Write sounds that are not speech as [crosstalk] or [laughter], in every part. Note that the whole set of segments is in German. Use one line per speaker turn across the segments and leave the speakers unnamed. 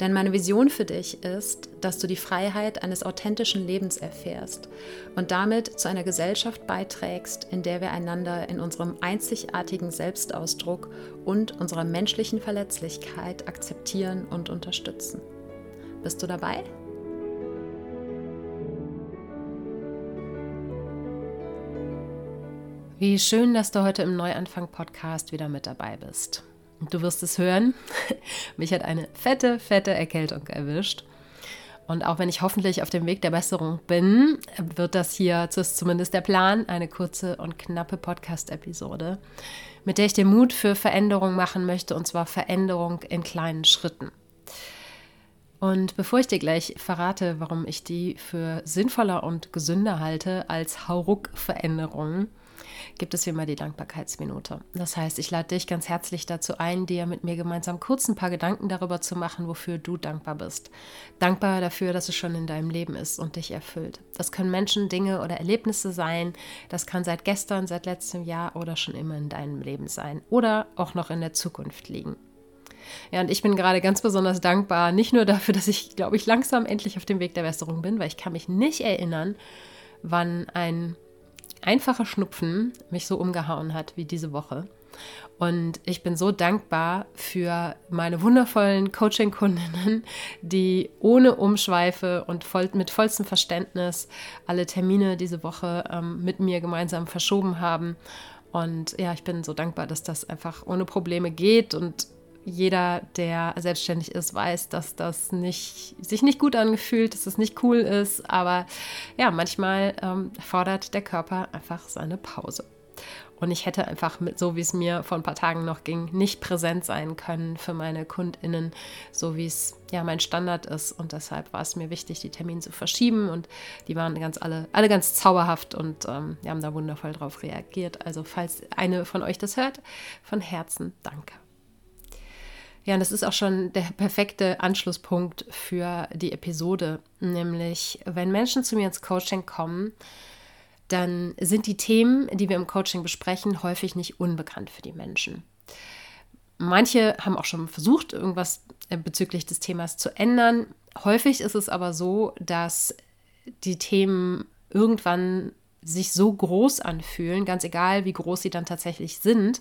Denn meine Vision für dich ist, dass du die Freiheit eines authentischen Lebens erfährst und damit zu einer Gesellschaft beiträgst, in der wir einander in unserem einzigartigen Selbstausdruck und unserer menschlichen Verletzlichkeit akzeptieren und unterstützen. Bist du dabei? Wie schön, dass du heute im Neuanfang-Podcast wieder mit dabei bist. Du wirst es hören. [laughs] Mich hat eine fette, fette Erkältung erwischt. Und auch wenn ich hoffentlich auf dem Weg der Besserung bin, wird das hier, zumindest der Plan, eine kurze und knappe Podcast-Episode, mit der ich den Mut für Veränderung machen möchte, und zwar Veränderung in kleinen Schritten. Und bevor ich dir gleich verrate, warum ich die für sinnvoller und gesünder halte als Hauruck-Veränderungen, gibt es hier mal die Dankbarkeitsminute. Das heißt, ich lade dich ganz herzlich dazu ein, dir mit mir gemeinsam kurz ein paar Gedanken darüber zu machen, wofür du dankbar bist. Dankbar dafür, dass es schon in deinem Leben ist und dich erfüllt. Das können Menschen, Dinge oder Erlebnisse sein. Das kann seit gestern, seit letztem Jahr oder schon immer in deinem Leben sein oder auch noch in der Zukunft liegen. Ja, und ich bin gerade ganz besonders dankbar, nicht nur dafür, dass ich, glaube ich, langsam endlich auf dem Weg der Besserung bin, weil ich kann mich nicht erinnern, wann ein einfacher Schnupfen mich so umgehauen hat wie diese Woche. Und ich bin so dankbar für meine wundervollen Coaching-Kundinnen, die ohne Umschweife und voll, mit vollstem Verständnis alle Termine diese Woche ähm, mit mir gemeinsam verschoben haben. Und ja, ich bin so dankbar, dass das einfach ohne Probleme geht und jeder, der selbstständig ist, weiß, dass das nicht, sich nicht gut angefühlt, dass es nicht cool ist. Aber ja, manchmal ähm, fordert der Körper einfach seine Pause. Und ich hätte einfach mit, so wie es mir vor ein paar Tagen noch ging, nicht präsent sein können für meine KundInnen, so wie es ja mein Standard ist. Und deshalb war es mir wichtig, die Termine zu verschieben. Und die waren ganz alle, alle ganz zauberhaft und ähm, haben da wundervoll drauf reagiert. Also, falls eine von euch das hört, von Herzen danke. Ja, und das ist auch schon der perfekte Anschlusspunkt für die Episode. Nämlich, wenn Menschen zu mir ins Coaching kommen, dann sind die Themen, die wir im Coaching besprechen, häufig nicht unbekannt für die Menschen. Manche haben auch schon versucht, irgendwas äh, bezüglich des Themas zu ändern. Häufig ist es aber so, dass die Themen irgendwann sich so groß anfühlen, ganz egal, wie groß sie dann tatsächlich sind,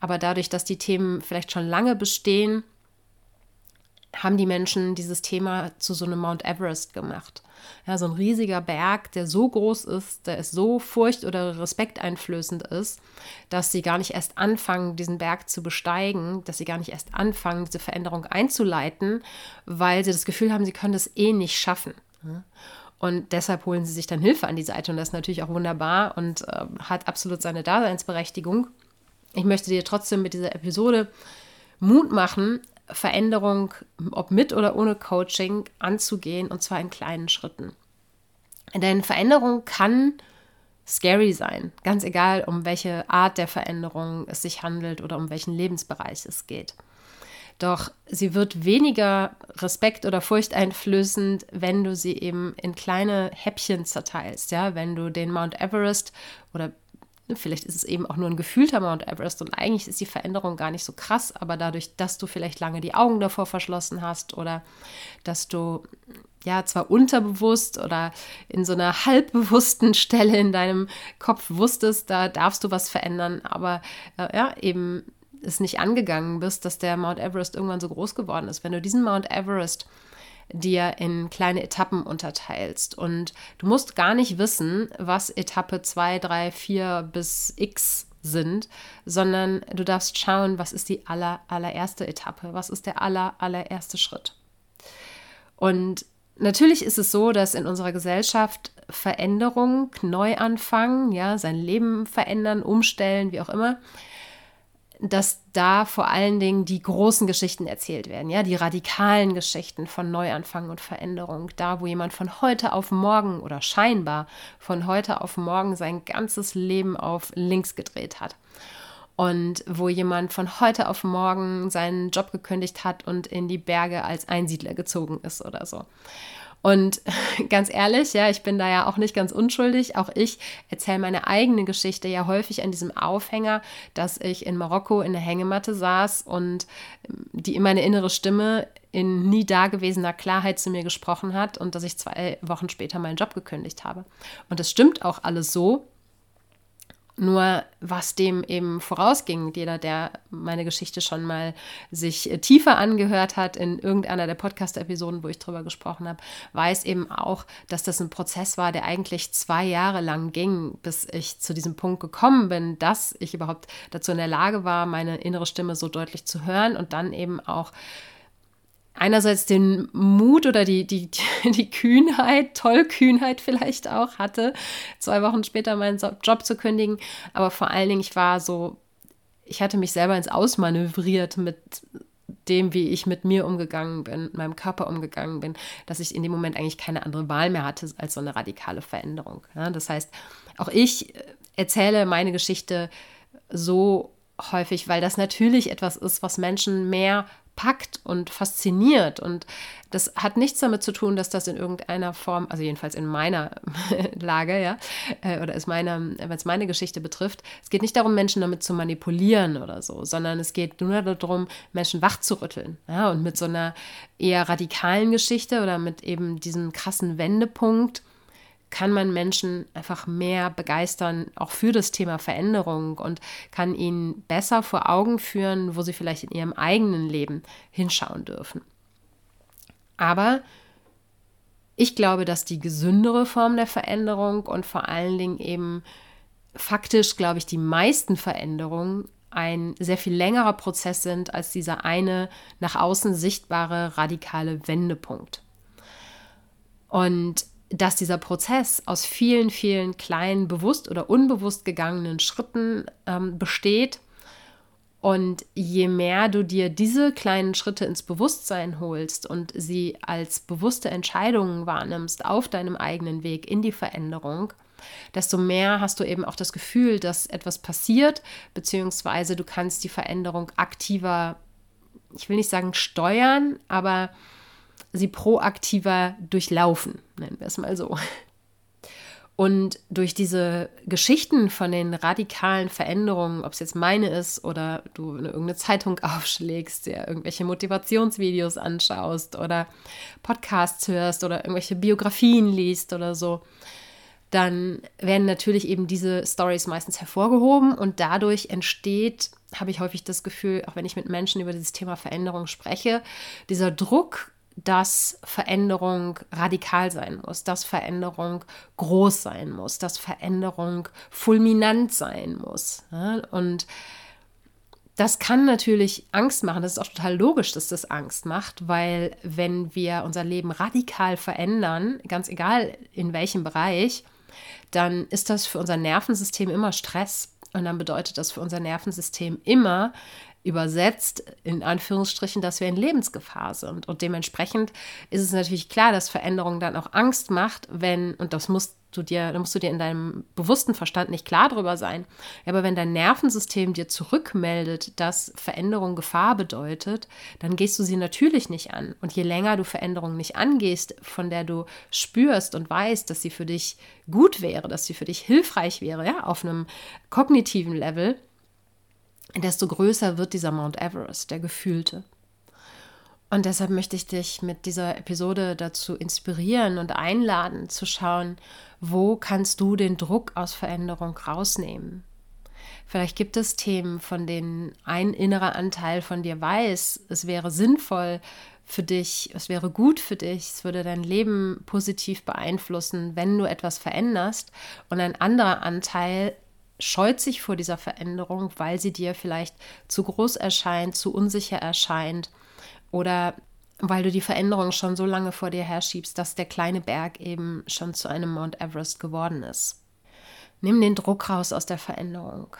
aber dadurch, dass die Themen vielleicht schon lange bestehen, haben die Menschen dieses Thema zu so einem Mount Everest gemacht. Ja, so ein riesiger Berg, der so groß ist, der ist so furcht- oder respekteinflößend ist, dass sie gar nicht erst anfangen, diesen Berg zu besteigen, dass sie gar nicht erst anfangen, diese Veränderung einzuleiten, weil sie das Gefühl haben, sie können das eh nicht schaffen. Und deshalb holen sie sich dann Hilfe an die Seite und das ist natürlich auch wunderbar und äh, hat absolut seine Daseinsberechtigung. Ich möchte dir trotzdem mit dieser Episode Mut machen, Veränderung, ob mit oder ohne Coaching, anzugehen und zwar in kleinen Schritten. Denn Veränderung kann scary sein, ganz egal, um welche Art der Veränderung es sich handelt oder um welchen Lebensbereich es geht. Doch sie wird weniger Respekt oder Furcht einflößend, wenn du sie eben in kleine Häppchen zerteilst. Ja, wenn du den Mount Everest oder Vielleicht ist es eben auch nur ein gefühlter Mount Everest und eigentlich ist die Veränderung gar nicht so krass, aber dadurch, dass du vielleicht lange die Augen davor verschlossen hast oder dass du ja zwar unterbewusst oder in so einer halbbewussten Stelle in deinem Kopf wusstest, da darfst du was verändern, aber äh, ja, eben es nicht angegangen bist, dass der Mount Everest irgendwann so groß geworden ist. Wenn du diesen Mount Everest dir in kleine Etappen unterteilst. Und du musst gar nicht wissen, was Etappe 2, 3, 4 bis X sind, sondern du darfst schauen, was ist die aller, allererste Etappe, was ist der aller, allererste Schritt. Und natürlich ist es so, dass in unserer Gesellschaft Veränderung, Neuanfang, ja, sein Leben verändern, umstellen, wie auch immer, dass da vor allen Dingen die großen Geschichten erzählt werden, ja, die radikalen Geschichten von Neuanfang und Veränderung, da wo jemand von heute auf morgen oder scheinbar von heute auf morgen sein ganzes Leben auf links gedreht hat. Und wo jemand von heute auf morgen seinen Job gekündigt hat und in die Berge als Einsiedler gezogen ist oder so. Und [laughs] ganz ehrlich, ja, ich bin da ja auch nicht ganz unschuldig. Auch ich erzähle meine eigene Geschichte ja häufig an diesem Aufhänger, dass ich in Marokko in der Hängematte saß und ähm, die meine innere Stimme in nie dagewesener Klarheit zu mir gesprochen hat und dass ich zwei Wochen später meinen Job gekündigt habe. Und das stimmt auch alles so. Nur was dem eben vorausging, jeder, der meine Geschichte schon mal sich äh, tiefer angehört hat in irgendeiner der Podcast-Episoden, wo ich drüber gesprochen habe, weiß eben auch, dass das ein Prozess war, der eigentlich zwei Jahre lang ging, bis ich zu diesem Punkt gekommen bin, dass ich überhaupt dazu in der Lage war, meine innere Stimme so deutlich zu hören und dann eben auch einerseits den Mut oder die, die, [laughs] die Kühnheit, Tollkühnheit vielleicht auch hatte, zwei Wochen später meinen Job zu kündigen. Aber vor allen Dingen, ich war so, ich hatte mich selber ins Ausmanövriert mit dem, wie ich mit mir umgegangen bin, mit meinem Körper umgegangen bin, dass ich in dem Moment eigentlich keine andere Wahl mehr hatte als so eine radikale Veränderung. Ja, das heißt, auch ich erzähle meine Geschichte so häufig, weil das natürlich etwas ist, was Menschen mehr packt und fasziniert. Und das hat nichts damit zu tun, dass das in irgendeiner Form, also jedenfalls in meiner [laughs] Lage, ja, äh, oder ist meine, wenn es meine Geschichte betrifft, es geht nicht darum, Menschen damit zu manipulieren oder so, sondern es geht nur darum, Menschen wachzurütteln. Ja, und mit so einer eher radikalen Geschichte oder mit eben diesem krassen Wendepunkt kann man Menschen einfach mehr begeistern, auch für das Thema Veränderung und kann ihnen besser vor Augen führen, wo sie vielleicht in ihrem eigenen Leben hinschauen dürfen. Aber ich glaube, dass die gesündere Form der Veränderung und vor allen Dingen eben faktisch, glaube ich, die meisten Veränderungen ein sehr viel längerer Prozess sind als dieser eine nach außen sichtbare radikale Wendepunkt. Und dass dieser Prozess aus vielen, vielen kleinen, bewusst oder unbewusst gegangenen Schritten ähm, besteht. Und je mehr du dir diese kleinen Schritte ins Bewusstsein holst und sie als bewusste Entscheidungen wahrnimmst auf deinem eigenen Weg in die Veränderung, desto mehr hast du eben auch das Gefühl, dass etwas passiert, beziehungsweise du kannst die Veränderung aktiver, ich will nicht sagen steuern, aber sie proaktiver durchlaufen, nennen wir es mal so. Und durch diese Geschichten von den radikalen Veränderungen, ob es jetzt meine ist oder du irgendeine Zeitung [laughs] aufschlägst, ja, irgendwelche Motivationsvideos anschaust oder Podcasts hörst oder irgendwelche Biografien liest oder so, dann werden natürlich eben diese Stories meistens hervorgehoben und dadurch entsteht, habe ich häufig das Gefühl, auch wenn ich mit Menschen über dieses Thema Veränderung spreche, dieser Druck dass Veränderung radikal sein muss, dass Veränderung groß sein muss, dass Veränderung fulminant sein muss. Und das kann natürlich Angst machen. Das ist auch total logisch, dass das Angst macht, weil wenn wir unser Leben radikal verändern, ganz egal in welchem Bereich, dann ist das für unser Nervensystem immer Stress. Und dann bedeutet das für unser Nervensystem immer, übersetzt, in Anführungsstrichen, dass wir in Lebensgefahr sind. Und dementsprechend ist es natürlich klar, dass Veränderung dann auch Angst macht, wenn, und das musst du dir, da musst du dir in deinem bewussten Verstand nicht klar drüber sein. Aber wenn dein Nervensystem dir zurückmeldet, dass Veränderung Gefahr bedeutet, dann gehst du sie natürlich nicht an. Und je länger du Veränderung nicht angehst, von der du spürst und weißt, dass sie für dich gut wäre, dass sie für dich hilfreich wäre, ja, auf einem kognitiven Level, desto größer wird dieser Mount Everest, der gefühlte. Und deshalb möchte ich dich mit dieser Episode dazu inspirieren und einladen zu schauen, wo kannst du den Druck aus Veränderung rausnehmen. Vielleicht gibt es Themen, von denen ein innerer Anteil von dir weiß, es wäre sinnvoll für dich, es wäre gut für dich, es würde dein Leben positiv beeinflussen, wenn du etwas veränderst. Und ein anderer Anteil scheut sich vor dieser Veränderung, weil sie dir vielleicht zu groß erscheint, zu unsicher erscheint oder weil du die Veränderung schon so lange vor dir herschiebst, dass der kleine Berg eben schon zu einem Mount Everest geworden ist. Nimm den Druck raus aus der Veränderung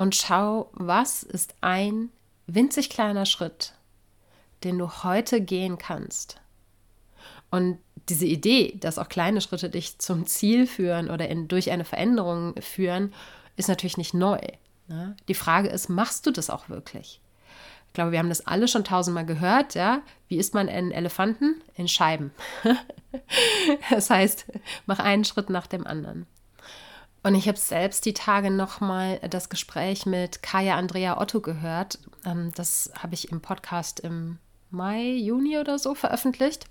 und schau, was ist ein winzig kleiner Schritt, den du heute gehen kannst. Und diese Idee, dass auch kleine Schritte dich zum Ziel führen oder in, durch eine Veränderung führen, ist natürlich nicht neu. Ne? Die Frage ist, machst du das auch wirklich? Ich glaube, wir haben das alle schon tausendmal gehört, ja. Wie isst man einen Elefanten? In Scheiben. [laughs] das heißt, mach einen Schritt nach dem anderen. Und ich habe selbst die Tage nochmal das Gespräch mit Kaya Andrea Otto gehört. Ähm, das habe ich im Podcast im Mai, Juni oder so veröffentlicht.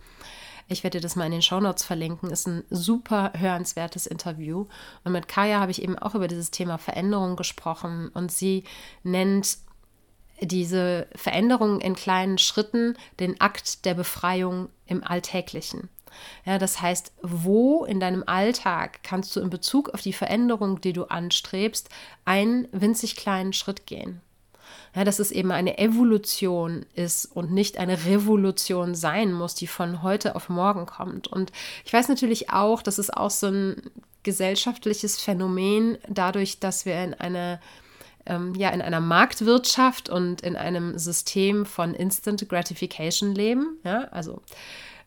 Ich werde dir das mal in den Shownotes verlinken. Ist ein super hörenswertes Interview. Und mit Kaya habe ich eben auch über dieses Thema Veränderung gesprochen. Und sie nennt diese Veränderung in kleinen Schritten den Akt der Befreiung im Alltäglichen. Ja, das heißt, wo in deinem Alltag kannst du in Bezug auf die Veränderung, die du anstrebst, einen winzig kleinen Schritt gehen? Ja, dass es eben eine Evolution ist und nicht eine Revolution sein muss, die von heute auf morgen kommt. Und ich weiß natürlich auch, das ist auch so ein gesellschaftliches Phänomen, dadurch, dass wir in einer ähm, ja in einer Marktwirtschaft und in einem System von Instant Gratification leben. Ja, also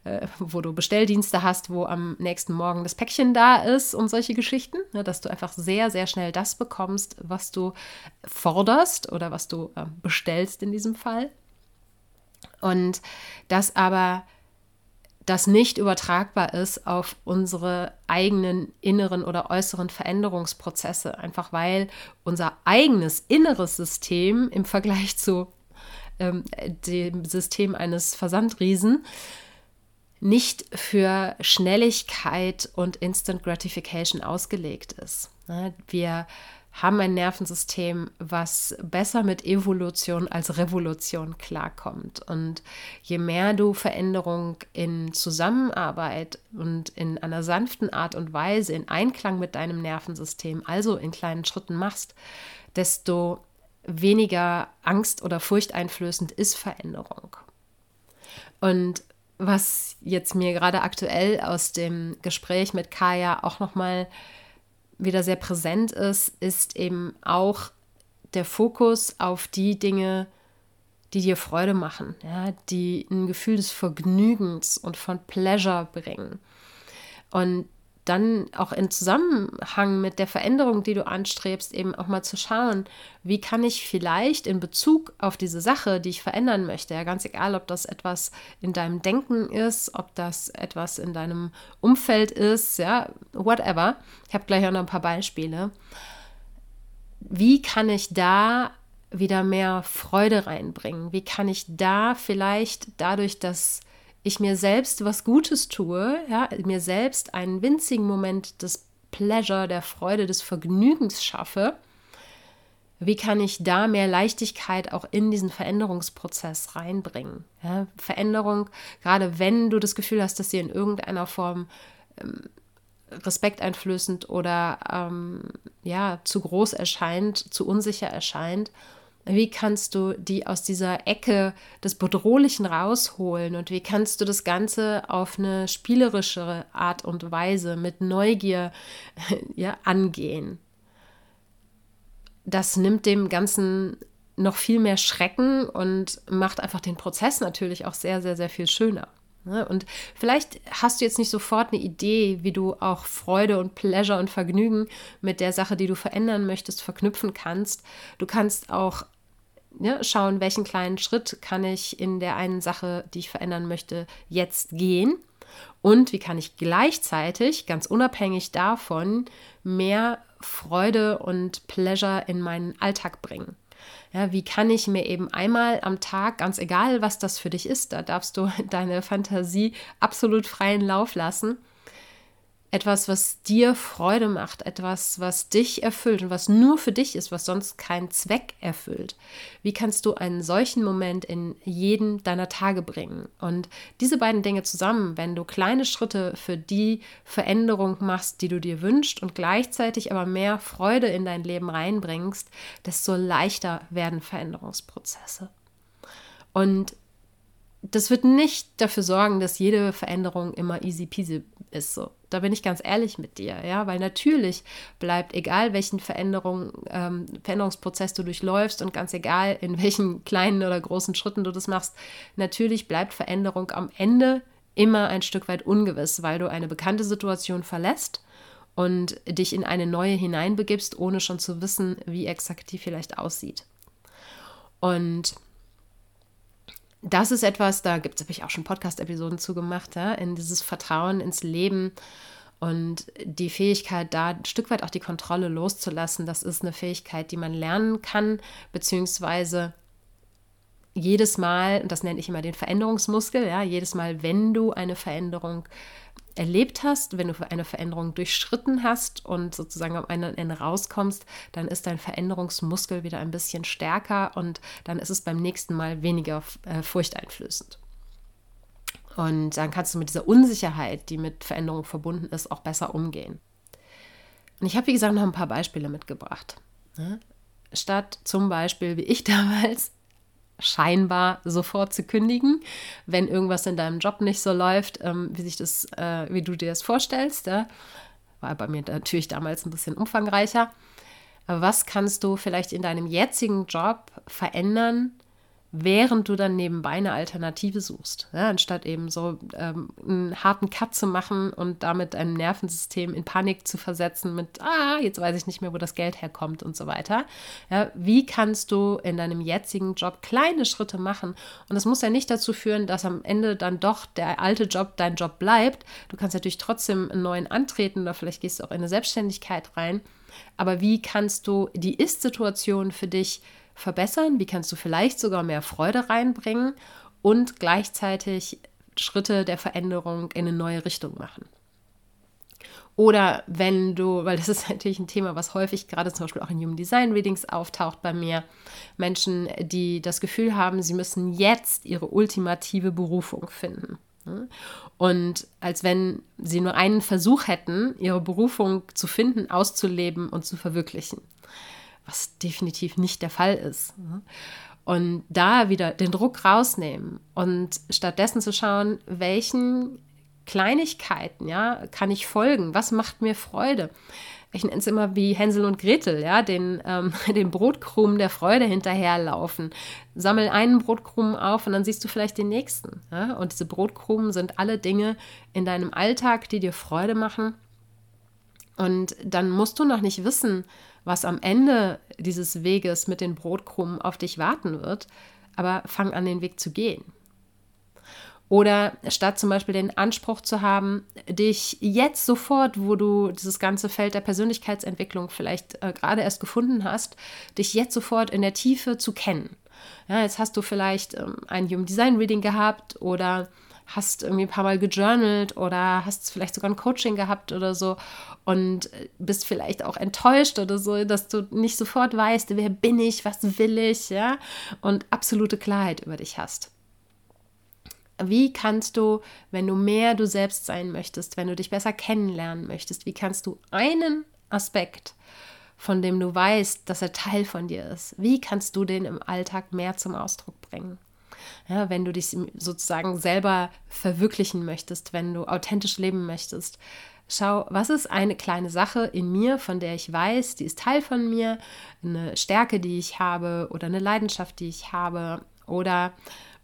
äh, wo du Bestelldienste hast, wo am nächsten Morgen das Päckchen da ist und solche Geschichten, ne, dass du einfach sehr, sehr schnell das bekommst, was du forderst oder was du äh, bestellst in diesem Fall. Und das aber das nicht übertragbar ist auf unsere eigenen inneren oder äußeren Veränderungsprozesse, einfach weil unser eigenes inneres System im Vergleich zu ähm, dem System eines Versandriesen nicht für Schnelligkeit und Instant Gratification ausgelegt ist. Ne, wir haben ein Nervensystem, was besser mit Evolution als Revolution klarkommt. Und je mehr du Veränderung in Zusammenarbeit und in einer sanften Art und Weise in Einklang mit deinem Nervensystem, also in kleinen Schritten machst, desto weniger angst- oder furchteinflößend ist Veränderung. Und was jetzt mir gerade aktuell aus dem Gespräch mit Kaya auch nochmal mal wieder sehr präsent ist, ist eben auch der Fokus auf die Dinge, die dir Freude machen, ja, die ein Gefühl des Vergnügens und von Pleasure bringen. Und dann auch in Zusammenhang mit der Veränderung, die du anstrebst, eben auch mal zu schauen, wie kann ich vielleicht in Bezug auf diese Sache, die ich verändern möchte, ja, ganz egal, ob das etwas in deinem Denken ist, ob das etwas in deinem Umfeld ist, ja, whatever. Ich habe gleich auch noch ein paar Beispiele. Wie kann ich da wieder mehr Freude reinbringen? Wie kann ich da vielleicht dadurch, dass ich mir selbst was Gutes tue, ja, mir selbst einen winzigen Moment des Pleasure, der Freude, des Vergnügens schaffe, wie kann ich da mehr Leichtigkeit auch in diesen Veränderungsprozess reinbringen? Ja, Veränderung, gerade wenn du das Gefühl hast, dass sie in irgendeiner Form ähm, respekteinflößend oder ähm, ja, zu groß erscheint, zu unsicher erscheint, wie kannst du die aus dieser Ecke des Bedrohlichen rausholen und wie kannst du das Ganze auf eine spielerischere Art und Weise mit Neugier [laughs] ja, angehen? Das nimmt dem Ganzen noch viel mehr Schrecken und macht einfach den Prozess natürlich auch sehr, sehr, sehr viel schöner. Ne? Und vielleicht hast du jetzt nicht sofort eine Idee, wie du auch Freude und Pleasure und Vergnügen mit der Sache, die du verändern möchtest, verknüpfen kannst. Du kannst auch ja, schauen, welchen kleinen Schritt kann ich in der einen Sache, die ich verändern möchte, jetzt gehen. Und wie kann ich gleichzeitig, ganz unabhängig davon, mehr Freude und Pleasure in meinen Alltag bringen. Ja, wie kann ich mir eben einmal am Tag, ganz egal was das für dich ist, da darfst du [laughs] deine Fantasie absolut freien Lauf lassen, etwas, was dir Freude macht, etwas, was dich erfüllt und was nur für dich ist, was sonst keinen Zweck erfüllt. Wie kannst du einen solchen Moment in jeden deiner Tage bringen? Und diese beiden Dinge zusammen, wenn du kleine Schritte für die Veränderung machst, die du dir wünschst und gleichzeitig aber mehr Freude in dein Leben reinbringst, desto leichter werden Veränderungsprozesse. Und das wird nicht dafür sorgen, dass jede Veränderung immer easy peasy ist. So. Da bin ich ganz ehrlich mit dir, ja, weil natürlich bleibt, egal welchen Veränderung, ähm, Veränderungsprozess du durchläufst und ganz egal, in welchen kleinen oder großen Schritten du das machst, natürlich bleibt Veränderung am Ende immer ein Stück weit ungewiss, weil du eine bekannte Situation verlässt und dich in eine neue hineinbegibst, ohne schon zu wissen, wie exakt die vielleicht aussieht. Und das ist etwas, da gibt es, habe ich auch schon Podcast-Episoden zu gemacht, ja, in dieses Vertrauen ins Leben und die Fähigkeit, da ein Stück weit auch die Kontrolle loszulassen. Das ist eine Fähigkeit, die man lernen kann, beziehungsweise jedes Mal, und das nenne ich immer den Veränderungsmuskel, ja, jedes Mal, wenn du eine Veränderung erlebt hast, wenn du eine Veränderung durchschritten hast und sozusagen am Ende rauskommst, dann ist dein Veränderungsmuskel wieder ein bisschen stärker und dann ist es beim nächsten Mal weniger äh, furchteinflößend. Und dann kannst du mit dieser Unsicherheit, die mit Veränderung verbunden ist, auch besser umgehen. Und ich habe, wie gesagt, noch ein paar Beispiele mitgebracht. Ne? Statt zum Beispiel, wie ich [laughs] damals, scheinbar sofort zu kündigen, wenn irgendwas in deinem Job nicht so läuft, ähm, wie sich das, äh, wie du dir das vorstellst. Ja? War bei mir natürlich damals ein bisschen umfangreicher. Aber was kannst du vielleicht in deinem jetzigen Job verändern, während du dann nebenbei eine Alternative suchst. Ja, anstatt eben so ähm, einen harten Cut zu machen und damit ein Nervensystem in Panik zu versetzen mit, ah, jetzt weiß ich nicht mehr, wo das Geld herkommt und so weiter. Ja, wie kannst du in deinem jetzigen Job kleine Schritte machen? Und das muss ja nicht dazu führen, dass am Ende dann doch der alte Job dein Job bleibt. Du kannst natürlich trotzdem einen neuen antreten oder vielleicht gehst du auch in eine Selbstständigkeit rein. Aber wie kannst du die Ist-Situation für dich verbessern? Wie kannst du vielleicht sogar mehr Freude reinbringen und gleichzeitig Schritte der Veränderung in eine neue Richtung machen? Oder wenn du, weil das ist [laughs] natürlich ein Thema, was häufig gerade zum Beispiel auch in Human Design Readings auftaucht bei mir, Menschen, die das Gefühl haben, sie müssen jetzt ihre ultimative Berufung finden. Und als wenn sie nur einen Versuch hätten, ihre Berufung zu finden, auszuleben und zu verwirklichen was definitiv nicht der Fall ist. Ne? Und da wieder den Druck rausnehmen und stattdessen zu schauen, welchen Kleinigkeiten, ja, kann ich folgen? Was macht mir Freude? Ich nenne es immer wie Hänsel und Gretel, ja, den, ähm, [laughs] den Brotkrumen der Freude hinterherlaufen. Sammel einen Brotkrumen auf und dann siehst du vielleicht den nächsten. Ja? Und diese Brotkrumen sind alle Dinge in deinem Alltag, die dir Freude machen. Und dann musst du noch nicht wissen, was am Ende dieses Weges mit den Brotkrumen auf dich warten wird, aber fang an, den Weg zu gehen. Oder statt zum Beispiel den Anspruch zu haben, dich jetzt sofort, wo du dieses ganze Feld der Persönlichkeitsentwicklung vielleicht äh, gerade erst gefunden hast, dich jetzt sofort in der Tiefe zu kennen. Ja, jetzt hast du vielleicht ähm, ein Human Design Reading gehabt oder hast irgendwie ein paar Mal gejournalt oder hast vielleicht sogar ein Coaching gehabt oder so und bist vielleicht auch enttäuscht oder so, dass du nicht sofort weißt, wer bin ich, was will ich, ja, und absolute Klarheit über dich hast. Wie kannst du, wenn du mehr du selbst sein möchtest, wenn du dich besser kennenlernen möchtest, wie kannst du einen Aspekt, von dem du weißt, dass er Teil von dir ist, wie kannst du den im Alltag mehr zum Ausdruck bringen? Ja, wenn du dich sozusagen selber verwirklichen möchtest, wenn du authentisch leben möchtest, schau, was ist eine kleine Sache in mir, von der ich weiß, die ist Teil von mir, eine Stärke, die ich habe oder eine Leidenschaft, die ich habe oder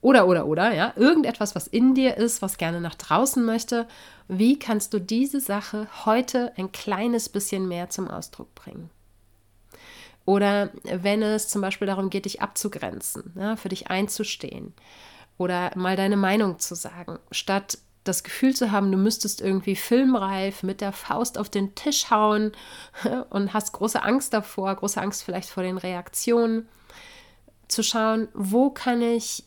oder oder oder, ja, irgendetwas, was in dir ist, was gerne nach draußen möchte. Wie kannst du diese Sache heute ein kleines bisschen mehr zum Ausdruck bringen? Oder wenn es zum Beispiel darum geht, dich abzugrenzen, ja, für dich einzustehen oder mal deine Meinung zu sagen, statt das Gefühl zu haben, du müsstest irgendwie filmreif mit der Faust auf den Tisch hauen [laughs] und hast große Angst davor, große Angst vielleicht vor den Reaktionen, zu schauen, wo kann ich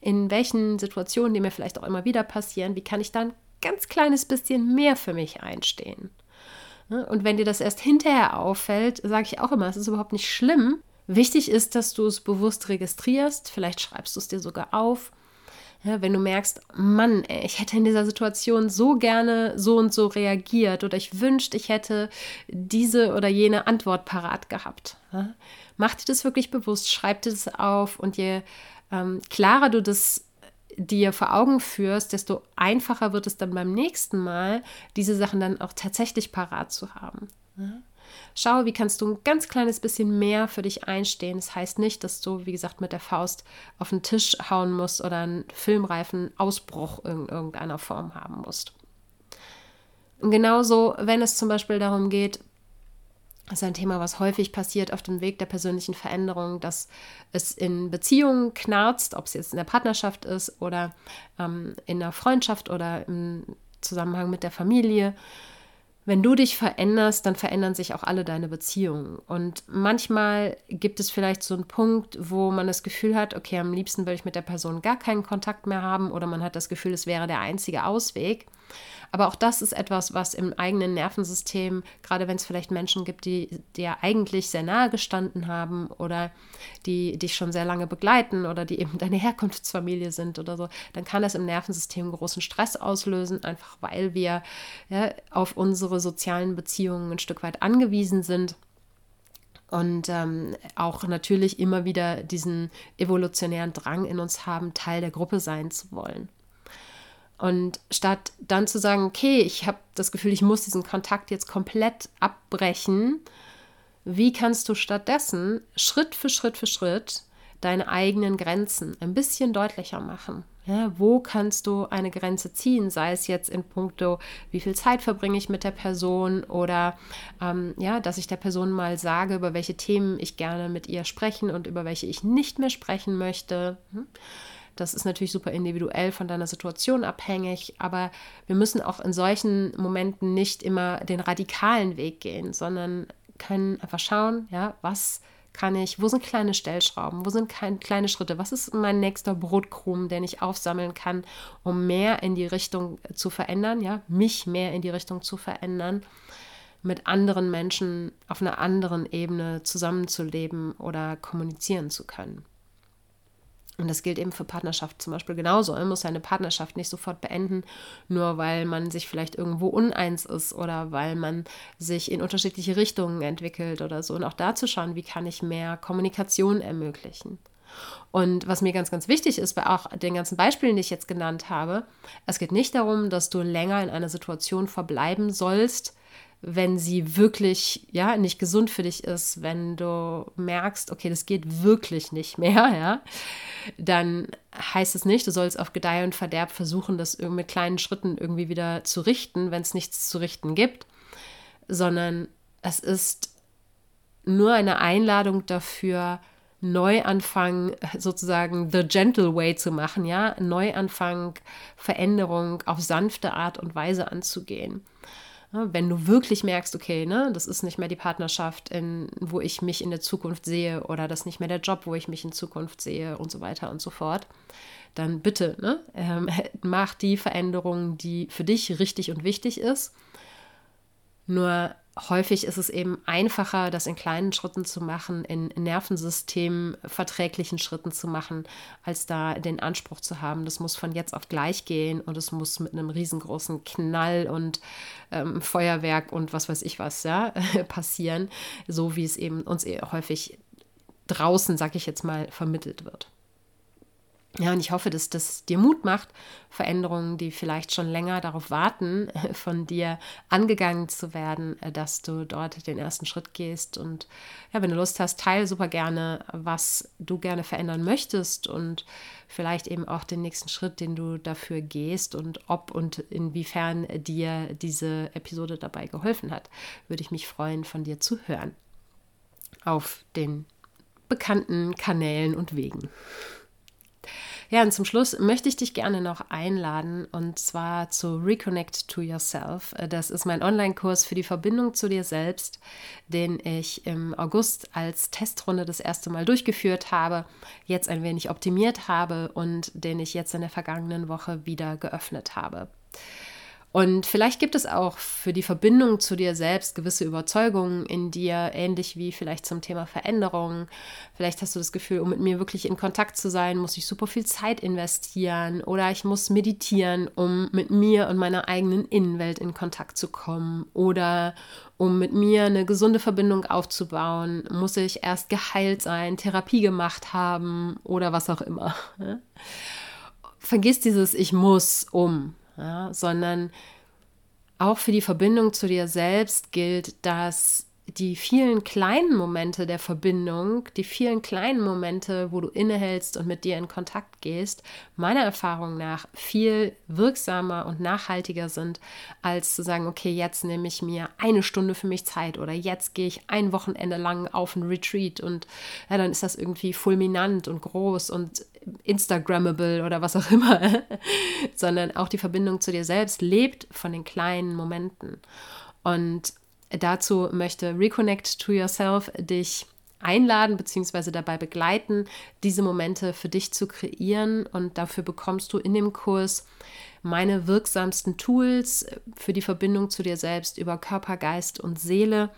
in welchen Situationen, die mir vielleicht auch immer wieder passieren, wie kann ich dann ganz kleines bisschen mehr für mich einstehen. Ne? Und wenn dir das erst hinterher auffällt, sage ich auch immer, es ist überhaupt nicht schlimm. Wichtig ist, dass du es bewusst registrierst. Vielleicht schreibst du es dir sogar auf. Ja, wenn du merkst, Mann, ey, ich hätte in dieser Situation so gerne so und so reagiert oder ich wünschte, ich hätte diese oder jene Antwort parat gehabt. Ja? Mach dir das wirklich bewusst, schreib dir das auf und je ähm, klarer du das dir vor Augen führst, desto einfacher wird es dann beim nächsten Mal, diese Sachen dann auch tatsächlich parat zu haben. Schau, wie kannst du ein ganz kleines bisschen mehr für dich einstehen. Das heißt nicht, dass du, wie gesagt, mit der Faust auf den Tisch hauen musst oder einen filmreifen Ausbruch in irgendeiner Form haben musst. Und genauso, wenn es zum Beispiel darum geht, das ist ein Thema, was häufig passiert auf dem Weg der persönlichen Veränderung, dass es in Beziehungen knarzt, ob es jetzt in der Partnerschaft ist oder ähm, in der Freundschaft oder im Zusammenhang mit der Familie. Wenn du dich veränderst, dann verändern sich auch alle deine Beziehungen. Und manchmal gibt es vielleicht so einen Punkt, wo man das Gefühl hat, okay, am liebsten will ich mit der Person gar keinen Kontakt mehr haben oder man hat das Gefühl, es wäre der einzige Ausweg. Aber auch das ist etwas, was im eigenen Nervensystem, gerade wenn es vielleicht Menschen gibt, die dir eigentlich sehr nahe gestanden haben oder die dich schon sehr lange begleiten oder die eben deine Herkunftsfamilie sind oder so, dann kann das im Nervensystem großen Stress auslösen, einfach weil wir ja, auf unsere sozialen Beziehungen ein Stück weit angewiesen sind und ähm, auch natürlich immer wieder diesen evolutionären Drang in uns haben, Teil der Gruppe sein zu wollen. Und statt dann zu sagen, okay, ich habe das Gefühl, ich muss diesen Kontakt jetzt komplett abbrechen, wie kannst du stattdessen Schritt für Schritt für Schritt deine eigenen Grenzen ein bisschen deutlicher machen? Ja, wo kannst du eine Grenze ziehen, sei es jetzt in puncto, wie viel Zeit verbringe ich mit der Person oder ähm, ja, dass ich der Person mal sage, über welche Themen ich gerne mit ihr sprechen und über welche ich nicht mehr sprechen möchte. Hm? Das ist natürlich super individuell von deiner Situation abhängig, aber wir müssen auch in solchen Momenten nicht immer den radikalen Weg gehen, sondern können einfach schauen, ja, was kann ich, wo sind kleine Stellschrauben, wo sind kleine Schritte, was ist mein nächster Brotkrumen, den ich aufsammeln kann, um mehr in die Richtung zu verändern, ja, mich mehr in die Richtung zu verändern, mit anderen Menschen auf einer anderen Ebene zusammenzuleben oder kommunizieren zu können. Und das gilt eben für Partnerschaft zum Beispiel genauso. Man muss seine Partnerschaft nicht sofort beenden, nur weil man sich vielleicht irgendwo uneins ist oder weil man sich in unterschiedliche Richtungen entwickelt oder so. Und auch da zu schauen, wie kann ich mehr Kommunikation ermöglichen. Und was mir ganz, ganz wichtig ist, bei auch den ganzen Beispielen, die ich jetzt genannt habe, es geht nicht darum, dass du länger in einer Situation verbleiben sollst, wenn sie wirklich ja nicht gesund für dich ist, wenn du merkst, okay, das geht wirklich nicht mehr, [laughs] ja, dann heißt es nicht, du sollst auf Gedeih und Verderb versuchen, das mit kleinen Schritten irgendwie wieder zu richten, wenn es nichts zu richten gibt, sondern es ist nur eine Einladung dafür, Neuanfang sozusagen the gentle way zu machen, ja, Neuanfang, Veränderung auf sanfte Art und Weise anzugehen. Ne, wenn du wirklich merkst, okay, ne, das ist nicht mehr die Partnerschaft, in, wo ich mich in der Zukunft sehe oder das ist nicht mehr der Job, wo ich mich in Zukunft sehe und so weiter und so fort, dann bitte ne, ähm, [laughs] mach die Veränderung, die für dich richtig und wichtig ist. Nur häufig ist es eben einfacher, das in kleinen Schritten zu machen, in, Nervensystem verträglichen Schritten zu machen, als da den Anspruch zu haben, das muss von jetzt auf gleich gehen und es muss mit einem riesengroßen Knall und ähm, Feuerwerk und was weiß ich was ja, [laughs] passieren, so wie es eben uns eh häufig draußen, sag ich jetzt mal, vermittelt wird. Ja, und ich hoffe, dass das dir Mut macht, Veränderungen, die vielleicht schon länger darauf warten, [laughs] von dir angegangen zu werden, äh, dass du dort den ersten Schritt gehst. Und ja, wenn du Lust hast, teile super gerne, was du gerne verändern möchtest und vielleicht eben auch den nächsten Schritt, den du dafür gehst und ob und inwiefern dir diese Episode dabei geholfen hat. Würde ich mich freuen, von dir zu hören. Auf den bekannten Kanälen und Wegen. Ja, und zum Schluss möchte ich dich gerne noch einladen und zwar zu Reconnect to Yourself. Das ist mein Online-Kurs für die Verbindung zu dir selbst, den ich im August als Testrunde das erste Mal durchgeführt habe, jetzt ein wenig optimiert habe und den ich jetzt in der vergangenen Woche wieder geöffnet habe. Und vielleicht gibt es auch für die Verbindung zu dir selbst gewisse Überzeugungen in dir, ähnlich wie vielleicht zum Thema Veränderung. Vielleicht hast du das Gefühl, um mit mir wirklich in Kontakt zu sein, muss ich super viel Zeit investieren oder ich muss meditieren, um mit mir und meiner eigenen Innenwelt in Kontakt zu kommen oder um mit mir eine gesunde Verbindung aufzubauen, muss ich erst geheilt sein, Therapie gemacht haben oder was auch immer. [laughs] Vergiss dieses Ich muss um ja, sondern auch für die Verbindung zu dir selbst gilt, dass die vielen kleinen Momente der Verbindung, die vielen kleinen Momente, wo du innehältst und mit dir in Kontakt gehst, meiner Erfahrung nach viel wirksamer und nachhaltiger sind, als zu sagen, okay, jetzt nehme ich mir eine Stunde für mich Zeit oder jetzt gehe ich ein Wochenende lang auf ein Retreat und ja, dann ist das irgendwie fulminant und groß und Instagrammable oder was auch immer, [laughs] sondern auch die Verbindung zu dir selbst lebt von den kleinen Momenten. Und dazu möchte Reconnect to Yourself dich einladen bzw. dabei begleiten, diese Momente für dich zu kreieren. Und dafür bekommst du in dem Kurs meine wirksamsten Tools für die Verbindung zu dir selbst über Körper, Geist und Seele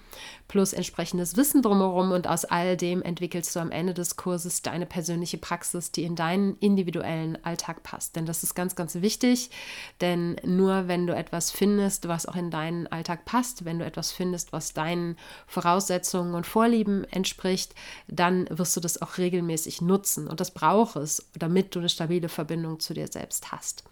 plus entsprechendes Wissen drumherum und aus all dem entwickelst du am Ende des Kurses deine persönliche Praxis, die in deinen individuellen Alltag passt. Denn das ist ganz, ganz wichtig, denn nur wenn du etwas findest, was auch in deinen Alltag passt, wenn du etwas findest, was deinen Voraussetzungen und Vorlieben entspricht, dann wirst du das auch regelmäßig nutzen und das braucht es, damit du eine stabile Verbindung zu dir selbst hast.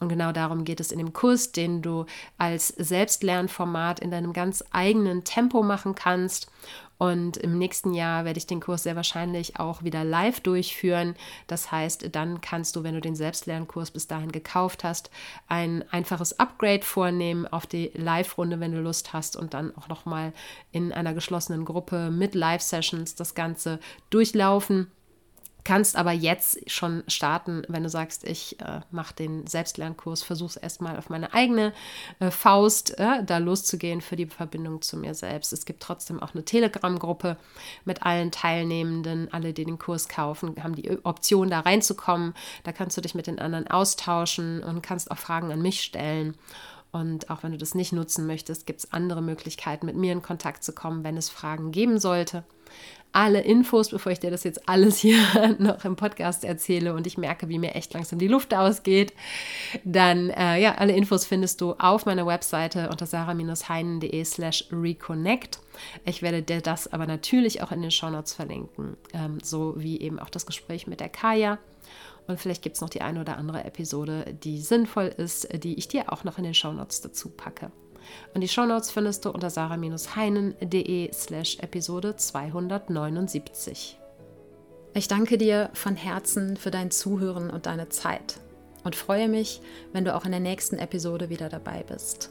Und genau darum geht es in dem Kurs, den du als Selbstlernformat in deinem ganz eigenen Tempo machen kannst. Und im nächsten Jahr werde ich den Kurs sehr wahrscheinlich auch wieder live durchführen. Das heißt, dann kannst du, wenn du den Selbstlernkurs bis dahin gekauft hast, ein einfaches Upgrade vornehmen auf die Live-Runde, wenn du Lust hast, und dann auch nochmal in einer geschlossenen Gruppe mit Live-Sessions das Ganze durchlaufen kannst aber jetzt schon starten, wenn du sagst, ich äh, mache den Selbstlernkurs, versuche es erstmal auf meine eigene äh, Faust äh, da loszugehen für die Verbindung zu mir selbst. Es gibt trotzdem auch eine Telegram-Gruppe mit allen Teilnehmenden. Alle, die den Kurs kaufen, haben die Option, da reinzukommen. Da kannst du dich mit den anderen austauschen und kannst auch Fragen an mich stellen. Und auch wenn du das nicht nutzen möchtest, gibt es andere Möglichkeiten, mit mir in Kontakt zu kommen, wenn es Fragen geben sollte alle Infos, bevor ich dir das jetzt alles hier [laughs] noch im Podcast erzähle und ich merke, wie mir echt langsam die Luft ausgeht, dann äh, ja, alle Infos findest du auf meiner Webseite unter sarah-heinen.de slash reconnect. Ich werde dir das aber natürlich auch in den Shownotes verlinken, ähm, so wie eben auch das Gespräch mit der Kaya. Und vielleicht gibt es noch die eine oder andere Episode, die sinnvoll ist, die ich dir auch noch in den Shownotes dazu packe. Und die Shownotes findest du unter sarah-heinen.de slash Episode 279. Ich danke dir von Herzen für dein Zuhören und deine Zeit und freue mich, wenn du auch in der nächsten Episode wieder dabei bist.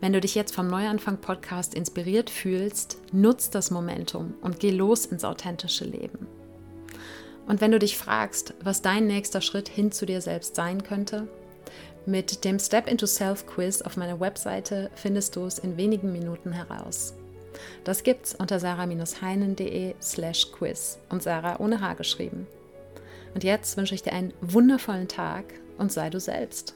Wenn du dich jetzt vom Neuanfang Podcast inspiriert fühlst, nutz das Momentum und geh los ins authentische Leben. Und wenn du dich fragst, was dein nächster Schritt hin zu dir selbst sein könnte, mit dem Step into Self Quiz auf meiner Webseite findest du es in wenigen Minuten heraus. Das gibt's unter sarah-heinen.de slash quiz und Sarah ohne H geschrieben. Und jetzt wünsche ich dir einen wundervollen Tag und sei du selbst.